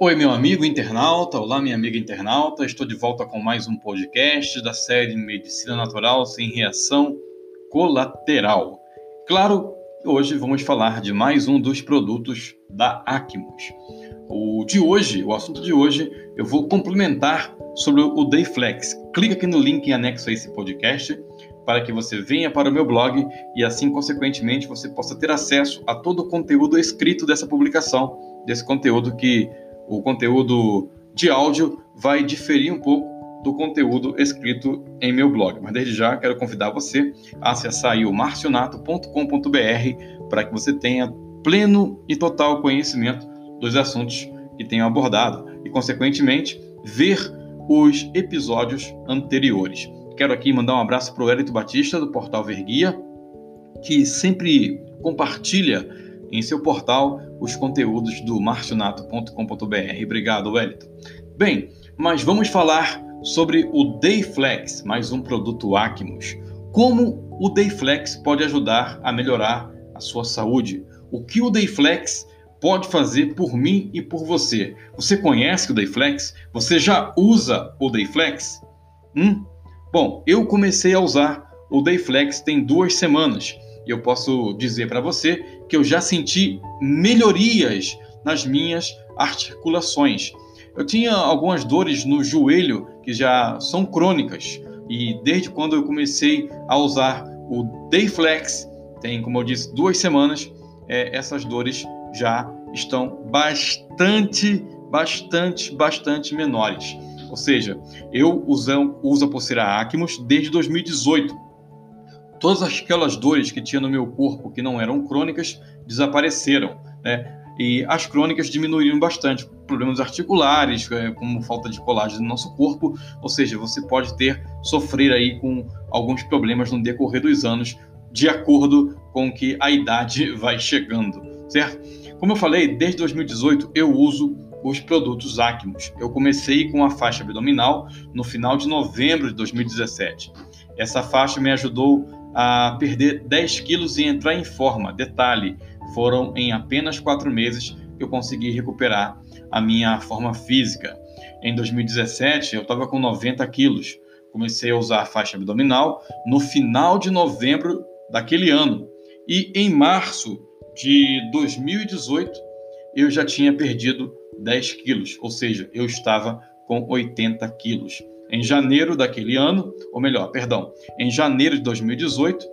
Oi, meu amigo internauta, olá, minha amiga internauta. Estou de volta com mais um podcast da série Medicina Natural sem Reação Colateral. Claro, hoje vamos falar de mais um dos produtos da Acmos. O de hoje, o assunto de hoje, eu vou complementar sobre o Dayflex. Clica aqui no link em anexo a esse podcast para que você venha para o meu blog e assim, consequentemente, você possa ter acesso a todo o conteúdo escrito dessa publicação, desse conteúdo que o conteúdo de áudio vai diferir um pouco do conteúdo escrito em meu blog. Mas desde já quero convidar você a acessar o marcionato.com.br para que você tenha pleno e total conhecimento dos assuntos que tenho abordado e, consequentemente, ver os episódios anteriores. Quero aqui mandar um abraço para o Hélito Batista, do Portal Verguia, que sempre compartilha em seu portal os conteúdos do marcionato.com.br. Obrigado, Wellington. Bem, mas vamos falar sobre o Dayflex, mais um produto Acmos. Como o Dayflex pode ajudar a melhorar a sua saúde? O que o Dayflex pode fazer por mim e por você? Você conhece o Dayflex? Você já usa o Dayflex? Hum? Bom, eu comecei a usar o Dayflex tem duas semanas e eu posso dizer para você que eu já senti melhorias nas minhas articulações. Eu tinha algumas dores no joelho que já são crônicas e desde quando eu comecei a usar o Dayflex, tem como eu disse duas semanas, é, essas dores já estão bastante, bastante, bastante menores. Ou seja, eu uso, uso a pulseira Acmos desde 2018 todas aquelas dores que tinha no meu corpo que não eram crônicas desapareceram, né? E as crônicas diminuíram bastante, problemas articulares, é, como falta de colágeno no nosso corpo, ou seja, você pode ter sofrer aí com alguns problemas no decorrer dos anos, de acordo com que a idade vai chegando, certo? Como eu falei, desde 2018 eu uso os produtos Acmos. Eu comecei com a faixa abdominal no final de novembro de 2017. Essa faixa me ajudou a perder 10 quilos e entrar em forma. Detalhe, foram em apenas quatro meses que eu consegui recuperar a minha forma física. Em 2017, eu estava com 90 quilos. Comecei a usar a faixa abdominal no final de novembro daquele ano. E em março de 2018, eu já tinha perdido 10 quilos, ou seja, eu estava com 80 quilos. Em janeiro daquele ano, ou melhor, perdão, em janeiro de 2018,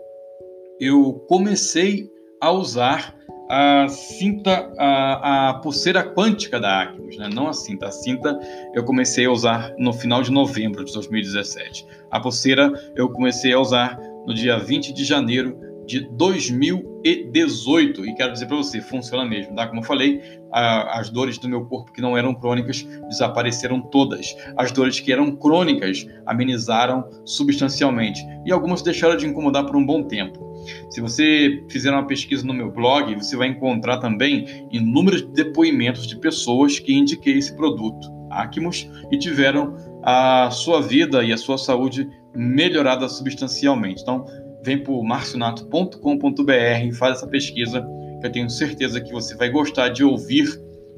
eu comecei a usar a cinta, a, a pulseira quântica da Acmos, né? não a cinta. A cinta eu comecei a usar no final de novembro de 2017. A pulseira eu comecei a usar no dia 20 de janeiro de 2018. E quero dizer para você, funciona mesmo, tá? Como eu falei, a, as dores do meu corpo que não eram crônicas desapareceram todas. As dores que eram crônicas amenizaram substancialmente. E algumas deixaram de incomodar por um bom tempo. Se você fizer uma pesquisa no meu blog, você vai encontrar também inúmeros depoimentos de pessoas que indiquei esse produto, Acmos, e tiveram a sua vida e a sua saúde melhorada substancialmente. Então, vem para marcionato.com.br e faz essa pesquisa, que eu tenho certeza que você vai gostar de ouvir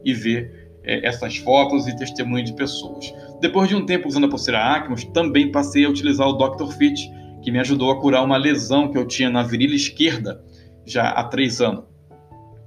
e ver é, essas fotos e testemunho de pessoas. Depois de um tempo usando a pulseira Acmos, também passei a utilizar o Dr. Fit, que me ajudou a curar uma lesão que eu tinha na virilha esquerda já há três anos.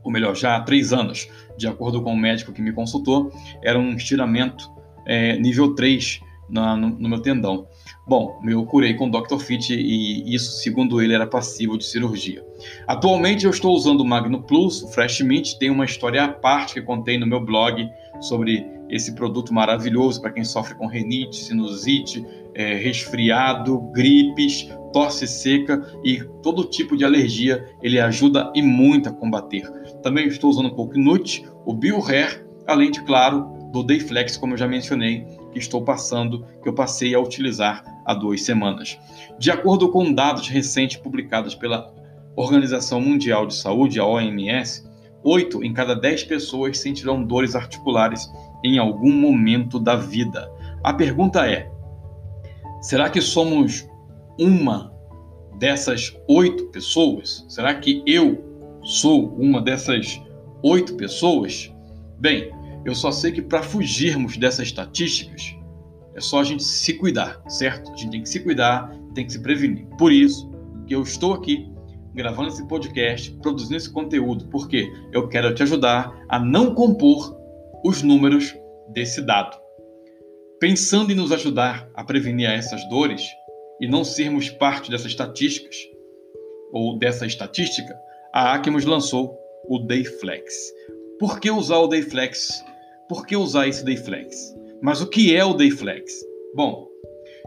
Ou melhor, já há três anos, de acordo com o médico que me consultou, era um estiramento é, nível 3 na, no, no, meu tendão. Bom, eu curei com o Dr. Fit e isso, segundo ele, era passivo de cirurgia. Atualmente eu estou usando o Magno Plus, o Fresh Mint, tem uma história à parte que contei no meu blog sobre esse produto maravilhoso para quem sofre com renite, sinusite, é, resfriado, gripes, tosse seca e todo tipo de alergia, ele ajuda e muito a combater. Também estou usando o Coconut, o BioHair, além de, claro, do Dayflex, como eu já mencionei, que estou passando, que eu passei a utilizar há duas semanas. De acordo com dados recentes publicados pela Organização Mundial de Saúde, a OMS, 8 em cada 10 pessoas sentirão dores articulares em algum momento da vida. A pergunta é: será que somos uma dessas oito pessoas? Será que eu sou uma dessas oito pessoas? Bem, Eu só sei que para fugirmos dessas estatísticas, é só a gente se cuidar, certo? A gente tem que se cuidar, tem que se prevenir. Por isso que eu estou aqui gravando esse podcast, produzindo esse conteúdo, porque eu quero te ajudar a não compor os números desse dado. Pensando em nos ajudar a prevenir essas dores e não sermos parte dessas estatísticas ou dessa estatística, a Acmos lançou o Dayflex. Por que usar o Dayflex? Por que usar esse Dayflex? Mas o que é o Dayflex? Bom,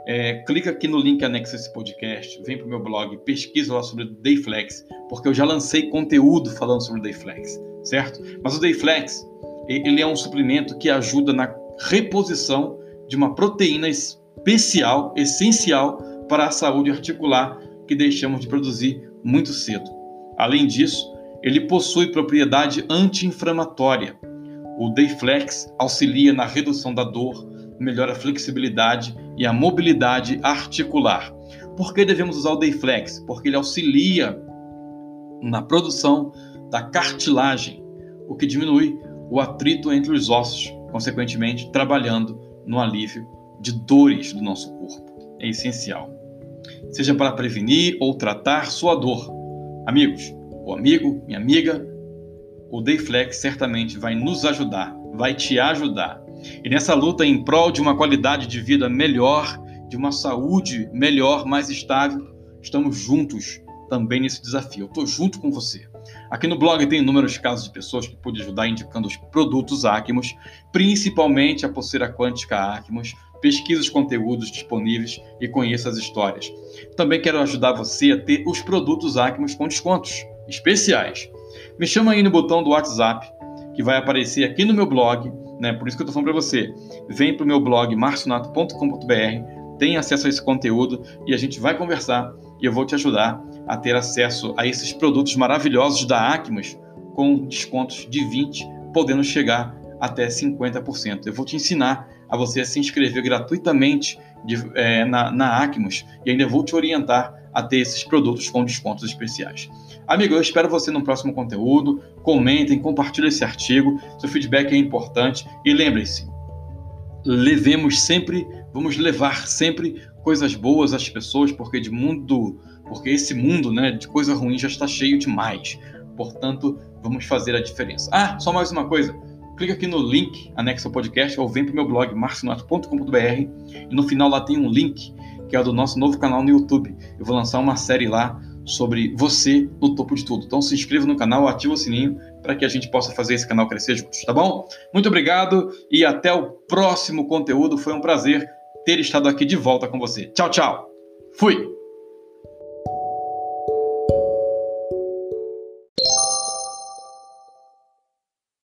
é, clica aqui no link anexo a esse podcast, vem para o meu blog, pesquisa lá sobre Dayflex, porque eu já lancei conteúdo falando sobre Dayflex, certo? Mas o Dayflex, ele é um suplemento que ajuda na reposição de uma proteína especial, essencial para a saúde articular que deixamos de produzir muito cedo. Além disso, ele possui propriedade anti-inflamatória. O Dayflex auxilia na redução da dor, melhora a flexibilidade e a mobilidade articular. Por que devemos usar o Dayflex? Porque ele auxilia na produção da cartilagem, o que diminui o atrito entre os ossos, consequentemente trabalhando no alívio de dores do nosso corpo. É essencial. Seja para prevenir ou tratar sua dor. Amigos, o amigo, minha amiga, o Dayflex certamente vai nos ajudar, vai te ajudar. E nessa luta em prol de uma qualidade de vida melhor, de uma saúde melhor, mais estável, estamos juntos também nesse desafio. Eu estou junto com você. Aqui no blog tem inúmeros casos de pessoas que pude ajudar indicando os produtos Acmos, principalmente a pulseira quântica Acmos. Pesquisa os conteúdos disponíveis e conheça as histórias. Também quero ajudar você a ter os produtos Acmos com descontos especiais. Me chama aí no botão do WhatsApp que vai aparecer aqui no meu blog, né? Por isso que eu estou falando para você. Vem para o meu blog marcionato.com.br, tem acesso a esse conteúdo e a gente vai conversar e eu vou te ajudar a ter acesso a esses produtos maravilhosos da Acmos com descontos de 20, podendo chegar até 50%. Eu vou te ensinar a você se inscrever gratuitamente de, é, na, na Acmos e ainda vou te orientar a ter esses produtos com descontos especiais. Amigo, eu espero você no próximo conteúdo. Comentem, compartilhem esse artigo. Seu feedback é importante. E lembre-se, levemos sempre, vamos levar sempre coisas boas às pessoas, porque de mundo, porque esse mundo, né, de coisa ruim já está cheio demais. Portanto, vamos fazer a diferença. Ah, só mais uma coisa. Clica aqui no link anexo ao podcast ou vem para o meu blog marcionato.com.br e no final lá tem um link que é o do nosso novo canal no YouTube. Eu vou lançar uma série lá sobre você no topo de tudo. Então se inscreva no canal, ativa o sininho para que a gente possa fazer esse canal crescer juntos, tá bom? Muito obrigado e até o próximo conteúdo. Foi um prazer ter estado aqui de volta com você. Tchau, tchau. Fui.